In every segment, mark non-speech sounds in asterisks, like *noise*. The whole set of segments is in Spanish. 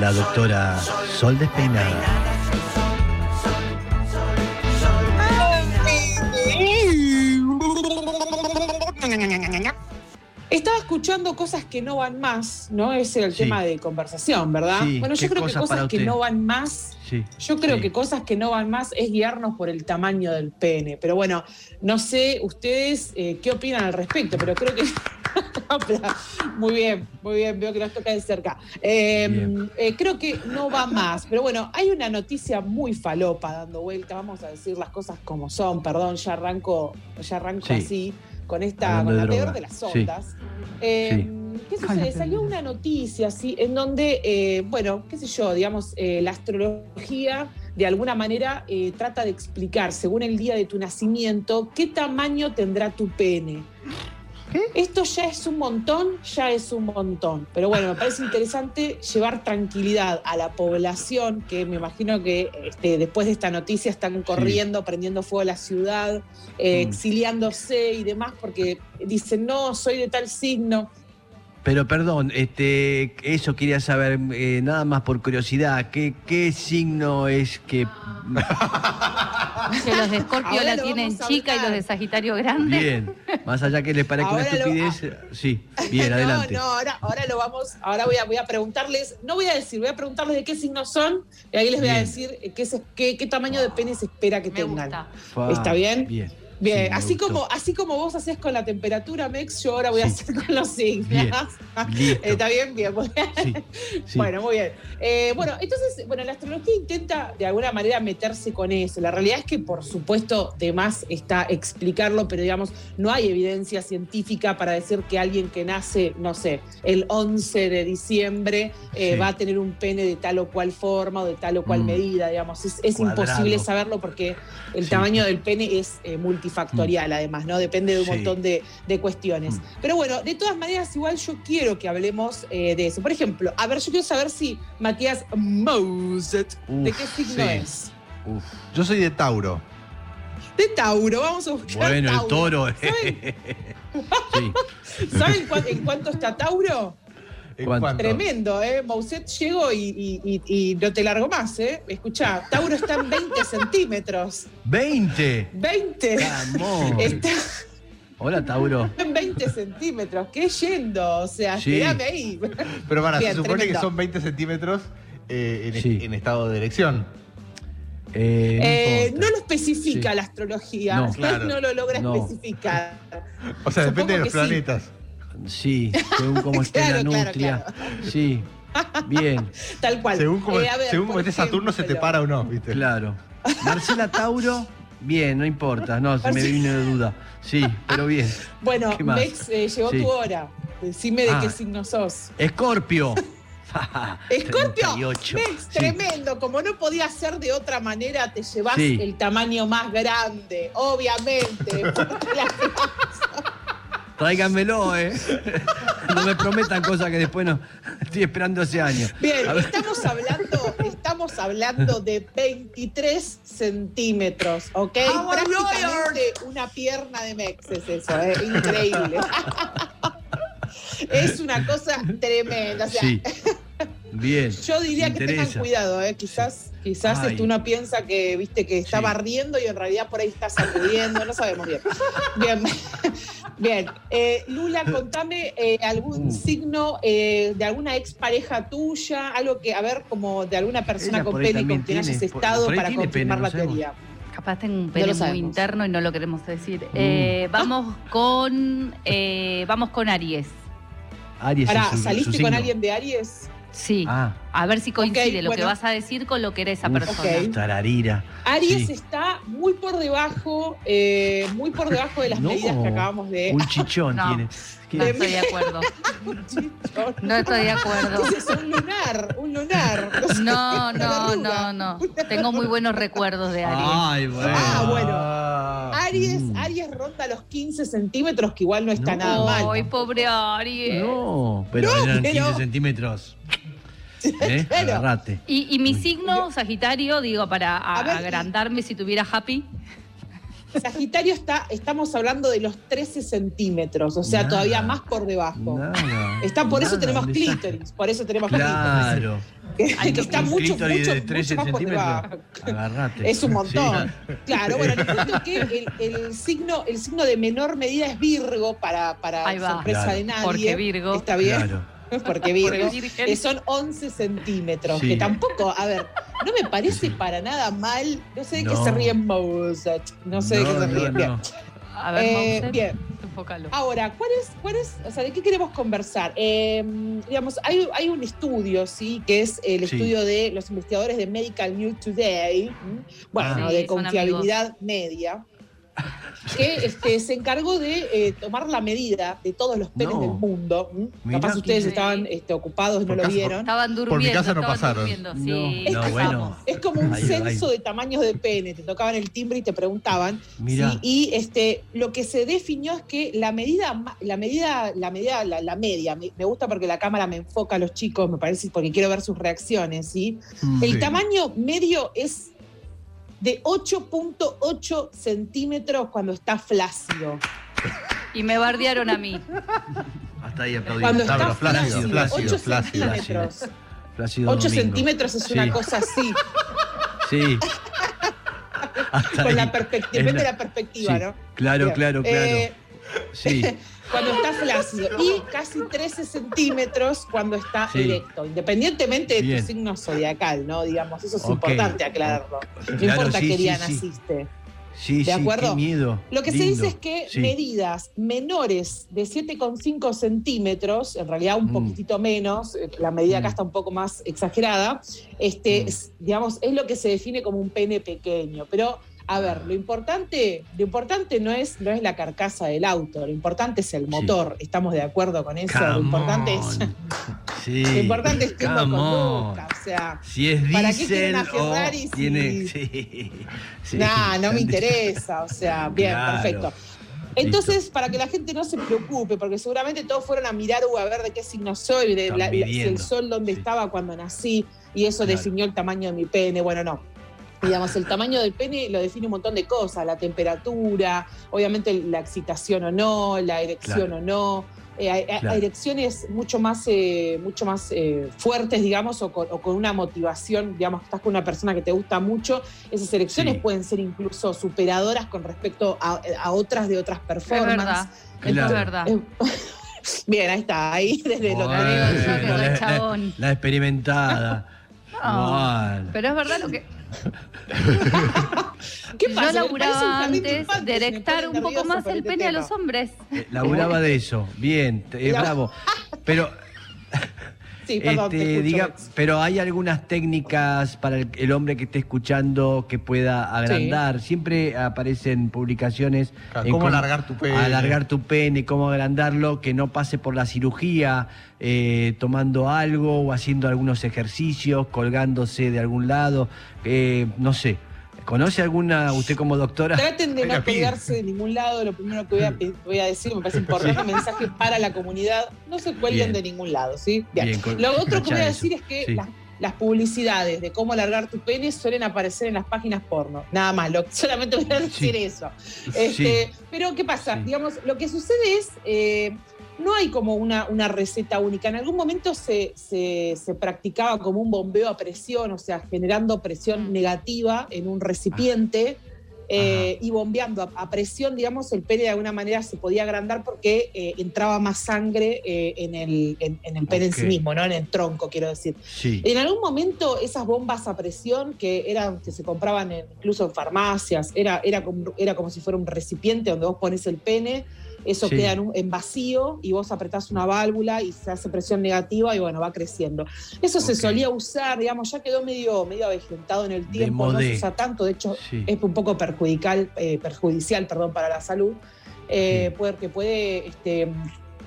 la doctora Sol Despeinada. Escuchando cosas que no van más, ¿no? Ese es el Sí. tema de conversación, ¿verdad? Sí, Bueno, ¿qué yo creo que cosas que no van más, Sí. yo creo que cosas que no van más es guiarnos por el tamaño del pene. Pero bueno, no sé ustedes eh, qué opinan al respecto, pero creo que... *laughs* Muy bien, muy bien, veo que nos toca de cerca. Eh, Bien. eh, creo que no va más, pero bueno, hay una noticia muy falopa dando vuelta, vamos a decir las cosas como son, perdón, ya arranco, ya arranco Sí. así, con esta, con de la peor de las Sí. ondas. Eh, ¿Qué sucede? Salió una noticia así, en donde, eh, bueno, qué sé yo, digamos, eh, la astrología de alguna manera trata de explicar, según el día de tu nacimiento, qué tamaño tendrá tu pene. Esto ya es un montón, ya es un montón. Pero bueno, me parece interesante llevar tranquilidad a la población, que me imagino que este, después de esta noticia están corriendo, prendiendo fuego a la ciudad, eh, Mm. exiliándose y demás, porque dicen, no, soy de tal signo. Pero perdón, este, eso quería saber, eh, nada más por curiosidad, ¿qué, qué signo es que... *laughs* *laughs* Que los de Escorpio la tienen chica y los de Sagitario grande. Bien, más allá que les parezca una lo- estupidez, sí, *laughs* bien, no, adelante. no, ahora, ahora lo vamos, ahora voy a, voy a preguntarles, no voy a decir, voy a preguntarles de qué signo son, y ahí les voy a decir eh, qué, se- qué, qué tamaño de pene se espera que Me tengan. gusta. ¿Está bien? Bien. Bien, sí, así, gustó. como, así como vos haces con la temperatura, Mex, yo ahora voy a hacer con los signos. *laughs* ¿Está bien? Bien, muy bien. Sí, sí. Bueno, muy bien. Eh, bueno, entonces, bueno, la astrología intenta de alguna manera meterse con eso. La realidad es que, por supuesto, de más está explicarlo, pero digamos, no hay evidencia científica para decir que alguien que nace, no sé, el 11 de diciembre eh, va a tener un pene de tal o cual forma o de tal o cual Mm. medida, digamos. Es, imposible saberlo porque el tamaño del pene es eh, multifactorial, además, ¿no? Depende de un Sí. montón de, de cuestiones. Mm. Pero bueno, de todas maneras, igual yo quiero que hablemos eh, de eso. Por ejemplo, a ver, yo quiero saber si Matías Mouset, ¿de qué signo sí. es? Uf. Yo soy de Tauro. De Tauro, vamos a buscar. Bueno, el Tauro. toro. ¿Saben, *laughs* sí. *laughs* ¿saben cuán- en cuánto está Tauro? Tremendo, ¿eh? Mouset llegó y, y- y- y no te largo más, ¿eh? Escuchá, Tauro está en 20 *laughs* centímetros. 20. 20. Camón. Está Hola, Tauro. *laughs* en 20 centímetros. ¿Qué yendo? O sea, Sí. ahí. Pero para, Bien, se supone tremendo. que son 20 centímetros eh, en, Sí. en estado de erección. Eh, no Eh, no lo especifica Sí. la astrología, No, *laughs* no, claro. lo logra No. especificar. O sea, depende de los Supongo planetas. Sí, según cómo *laughs* esté Claro, la claro, nutria. Sí, bien, *laughs* Tal cual. Según cómo, Eh, según cómo esté Saturno, se te para o no, ¿viste? claro. Marcela Tauro, bien, no importa. No, se me vino de duda. Sí, pero bien. *laughs* Bueno, ¿Qué más? Mex, eh, llegó Sí. tu hora. Decime de Ah. qué signo sos. Escorpio. Escorpio, 38. Mex, Sí. tremendo. Como no podía ser de otra manera, te llevas Sí. el tamaño más grande, obviamente. Tráiganmelo, ¿eh? *laughs* No me prometan cosas que después no. Estoy esperando hace años. Bien, estamos hablando, estamos hablando de 23 centímetros, ¿ok? Prácticamente una pierna de Mex es eso, ¿eh? increíble. es una cosa tremenda. O sea, Sí. Bien. yo diría que tengan cuidado, ¿eh? quizás, quizás Ay. uno piensa que viste que está Sí. barriendo y en realidad por ahí está sacudiendo, no sabemos bien. Bien, bien. Eh, Lula, contame eh, algún Uh. signo eh, de alguna expareja tuya, algo que, a ver, como de alguna persona Ella con pene con quien hayas por- estado por para confirmar pene, la no sabemos. teoría. Capaz tengo un pene muy sabemos. interno y no lo queremos decir. Eh, vamos con eh, vamos con Aries. Aries su- su ¿saliste signo. con alguien de Aries? Sí. Ah, A ver si coincide lo que vas a decir con lo que era esa Uf. persona. Ok. tararira. Aries Sí. está muy por debajo, eh, muy por debajo de las No. medidas que acabamos de. Un chichón No. tiene. No estoy de acuerdo. *laughs* No estoy de acuerdo. ¿Qué es? Un lunar, un lunar. No, no, no, no. Tengo muy buenos recuerdos de Aries. Ay, bueno. Ah, bueno. Ah. Aries, Mm. Aries ronda los 15 centímetros, que igual no está No. nada mal. Ay, pobre Aries. No, pero No, eran pero- 15 centímetros. ¿Eh? Claro. Agarrate. Y, y mi signo, Sagitario, digo, para a- A ver, agrandarme si tuviera happy. Sagitario está, estamos hablando de los 13 centímetros, o sea, Nada. todavía más por debajo. Nada, Está, por eso tenemos clítoris, por eso tenemos Claro. clítoris, que, que está mucho, clítoris mucho, de 13 mucho más por debajo. centímetros. Agarrate. Es un montón. Sí. Claro, bueno, les cuento que el, el signo, el signo de menor medida es Virgo para, para sorpresa Claro. de nadie. Porque Virgo. Está bien, Claro. *laughs* porque Virgo. Que son 11 centímetros, Sí. que tampoco, a ver, no me parece Sí. para nada mal. No sé de qué se ríen. No sé de qué se ríen. no. Bien. A ver, Eh, bien. enfócalo. Ahora, ¿cuál es, cuál es, o sea, de qué queremos conversar? Eh, digamos, hay, hay un estudio, ¿sí? Que es el Sí. estudio de los investigadores de Medical News Today, bueno, Ah. de confiabilidad media, que este, se encargó de eh, tomar la medida de todos los penes No. del mundo. ¿m? Mirá Capaz que- ustedes estaban este, ocupados, no lo vieron. Estaban durmiendo. Por mi casa no estaban pasaron. no, bueno. Es como un Ay, censo ay. de tamaños de pene, te tocaban el timbre y te preguntaban. Mirá. ¿sí? Y este, lo que se definió es que la medida, ma- la medida, la medida, la, la media, me, me gusta porque la cámara me enfoca a los chicos, me parece, porque quiero ver sus reacciones, ¿sí? Mm. El Sí. tamaño medio es de 8.8 centímetros cuando está flácido. Y me bardearon a mí. Hasta ahí aplaudimos. Cuando Está, flácido, flácido, flácido, 8 flácido. centímetros. Plácido 8 Domingo. centímetros es Sí. una cosa así, Sí. Hasta con la ahí. perspectiva, Es depende de la- la perspectiva, Sí, ¿no? Claro, Bien. claro, claro. Eh, sí. *laughs* cuando está flácido y casi 13 centímetros cuando está Sí. erecto, independientemente de Bien. tu signo zodiacal, ¿no? Digamos, eso es importante aclararlo. No Claro, importa sí, qué día sí. naciste. Sí, ¿De sí, acuerdo? qué miedo. Lo que se dice es que Sí. medidas menores de 7,5 centímetros, en realidad un Mm. poquitito menos, eh, la medida acá Mm. está un poco más exagerada, este, Mm. digamos, es lo que se define como un pene pequeño. Pero, a ver, lo importante, lo importante no es, no es la carcasa del auto, lo importante es el Sí. motor. ¿Estamos de acuerdo con eso? lo importante es. *laughs* Sí. Lo importante es conduzca, o sea. Si es ¿Para qué quiere diésel una o Ferrari si- tiene... *laughs* Sí, sí. Nah, no me *laughs* interesa, o sea, bien, Claro. perfecto. Entonces, para que la gente no se preocupe, porque seguramente todos fueron a mirar uh, a ver de qué signo soy, de la- el sol donde estaba cuando nací, y eso Claro. definió el tamaño de mi pene. Bueno, no. Digamos, el tamaño del pene lo define un montón de cosas, la temperatura, obviamente la excitación o no, la erección Claro. o no. Eh, hay, hay Claro. erecciones mucho más, eh, mucho más eh, fuertes, digamos, o con, o con una motivación, digamos, estás con una persona que te gusta mucho, esas erecciones Sí. pueden ser incluso superadoras con respecto a, a otras de otras Es performances. verdad. Claro. Es verdad. Eh, *laughs* Bien, ahí está, ahí *laughs* desde lo Bueno, digo yo que la- experimentada. *laughs* No. Pero es verdad lo que. ¿Qué Yo pasa? Un laburaba antes de erectar un poco más el pene a los hombres. Eh, Laburaba de eso. Bien, eh, bravo. Pero Sí, perdón, te Este, escucho, diga- pero hay algunas técnicas para el, el hombre que esté escuchando que pueda agrandar. Siempre aparecen publicaciones. Claro, en ¿Cómo alargar tu pene? Alargar tu pene, cómo agrandarlo, que no pase por la cirugía, eh, tomando algo o haciendo algunos ejercicios, colgándose de algún lado. eh, no sé. ¿Conoce alguna, usted como doctora? Traten de no colgarse de ningún lado. Lo primero que voy a, pe- voy a decir, me parece *laughs* importante, mensaje para la comunidad. No se cuelguen Bien. de ningún lado, ¿sí? Bien. Bien, Lo otro que voy a decir eso. es que Sí. las, las publicidades de cómo alargar tu pene suelen aparecer en las páginas porno. Nada más, lo- solamente voy a decir Sí. eso. Este, Pero, ¿qué pasa? Sí. Digamos, lo que sucede es, eh, no hay como una, una receta única. En algún momento se, se- se practicaba como un bombeo a presión, o sea, generando presión negativa en un recipiente. eh, y bombeando a, a presión, digamos, el pene de alguna manera se podía agrandar porque eh, entraba más sangre eh, en, el, en, en el pene en sí mismo, ¿no? En el tronco, quiero decir. Sí. En algún momento esas bombas a presión que eran que se compraban en- incluso en farmacias, era, era, como, era como si fuera un recipiente donde vos pones el pene, eso Sí. queda en, un- en vacío y vos apretás una válvula y se hace presión negativa y bueno, va creciendo. Eso se solía usar, digamos, ya quedó medio, medio avejentado en el tiempo, no se usa tanto, de hecho Sí. es un poco perjudicial, eh, perjudicial perdón, para la salud, eh, Sí. porque puede este,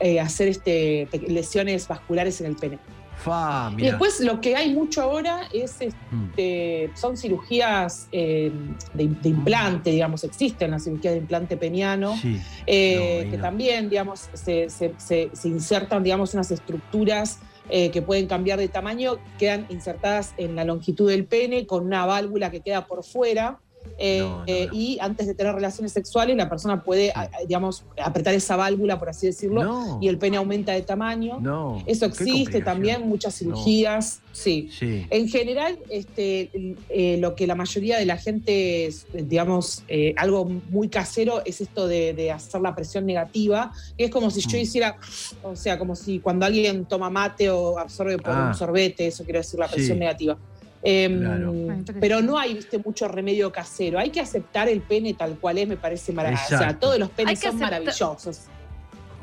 eh, hacer este, lesiones vasculares en el pene. Fa, Y después lo que hay mucho ahora es Mm. este, son cirugías eh, de, de implante, digamos, existen las cirugías de implante peniano, Sí. eh, No, que no. también, digamos, se, se- se- se insertan, digamos, unas estructuras eh, que pueden cambiar de tamaño, quedan insertadas en la longitud del pene con una válvula que queda por fuera. Eh, No, no, eh, no. y antes de tener relaciones sexuales la persona puede, digamos, apretar esa válvula, por así decirlo, No. y el pene aumenta de tamaño. No. Eso existe también, muchas cirugías, sí. Sí. En general, este, eh, lo que la mayoría de la gente, es, digamos, eh, algo muy casero es esto de, de hacer la presión negativa, que es como si yo Mm. hiciera, o sea, como si cuando alguien toma mate o absorbe por Ah. un sorbete, eso quiero decir, la presión Sí. negativa. Em, Claro. Pero no hay, viste, mucho remedio casero. Hay que aceptar el pene tal cual es, me parece maravilloso. O sea, todos los penes son maravillosos.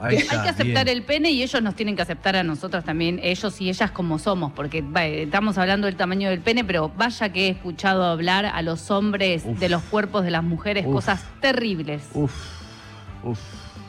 Hay que aceptar bien. el pene y ellos nos tienen que aceptar a nosotros también, ellos y ellas como somos, porque va, estamos hablando del tamaño del pene, pero vaya que he escuchado hablar a los hombres Uf. de los cuerpos de las mujeres Uf. cosas terribles. Uf. Uf.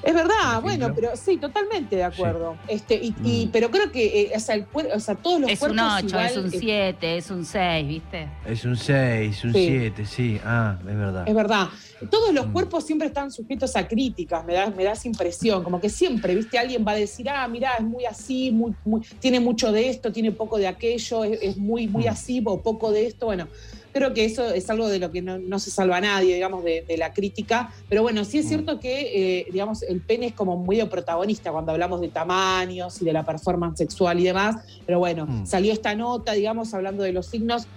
Es verdad, bueno, pero sí, totalmente de acuerdo. Este, y, y- Mm. pero creo que eh, o, sea, el cuer- o sea, todos los Es un cuerpos 8, igual, es un eh, 7, es un 6, ¿viste? Es un 6, un Sí. 7, sí. Ah, es verdad. Es verdad. Todos los Mm. cuerpos siempre están sujetos a críticas, me da, me da esa impresión, como que siempre, viste, alguien va a decir, ah, mira, es muy así, muy, muy- tiene mucho de esto, tiene poco de aquello, es, es muy, muy Mm. así o poco de esto. Bueno, creo que eso es algo de lo que no, no se salva a nadie, digamos, de, de la crítica. Pero bueno, sí es Mm. cierto que, eh, digamos, el pene es como muy protagonista cuando hablamos de tamaños y de la performance sexual y demás. Pero bueno, Mm. salió esta nota, digamos, hablando de los signos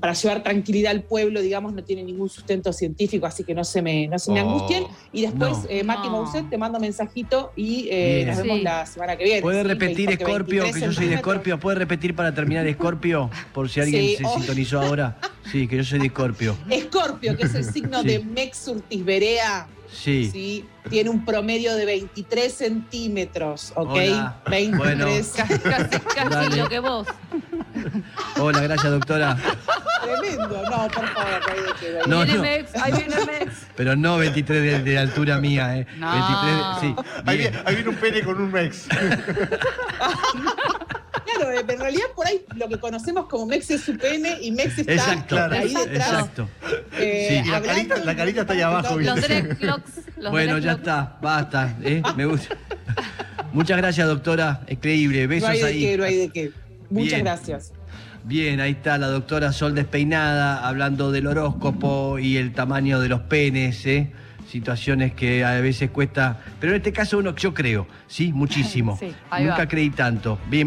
para llevar tranquilidad al pueblo, digamos, no tiene ningún sustento científico, así que no se me, no se me Oh. angustien. Y después, No. eh, Maki No. Mousset, te mando mensajito y eh, nos vemos Sí. la semana que viene. ¿Puede ¿sí? repetir 23 que yo soy de. Escorpio? ¿Puede repetir para terminar Escorpio? Por si alguien Sí, se oh. sintonizó ahora. Sí, que yo soy de Escorpio. Escorpio, que es el signo Sí. de Mexurtis Berea, Sí. ¿sí? tiene un promedio de 23 centímetros, ¿ok? Hola. 23. Casi, casi, lo que vos. *laughs* Hola, gracias, doctora. Tremendo. No, por favor, no No, no. Ahí viene *laughs* Mex. Pero no 23 de, de altura mía, ¿eh? No. 23, sí. Ahí viene, ahí viene un pene con un mex. *laughs* Claro, eh, en realidad por ahí lo que conocemos como Mex es su pene y Mex está Exacto, ahí detrás. exacto. eh, Sí. Y la carita- la de- carita está ahí abajo, Los ¿viste? dreadlocks. Los Bueno, ya está, basta. ¿eh? Me gusta. Muchas gracias, doctora. Increíble. No Besos hay de ahí. qué, no hay de qué. Muchas Bien. gracias. Bien, ahí está la doctora Sol Despeinada hablando del horóscopo y el tamaño de los penes, ¿eh? situaciones que a veces cuesta, pero en este caso uno yo creo, sí, muchísimo. *laughs* Sí, va. Nunca creí tanto. Bien,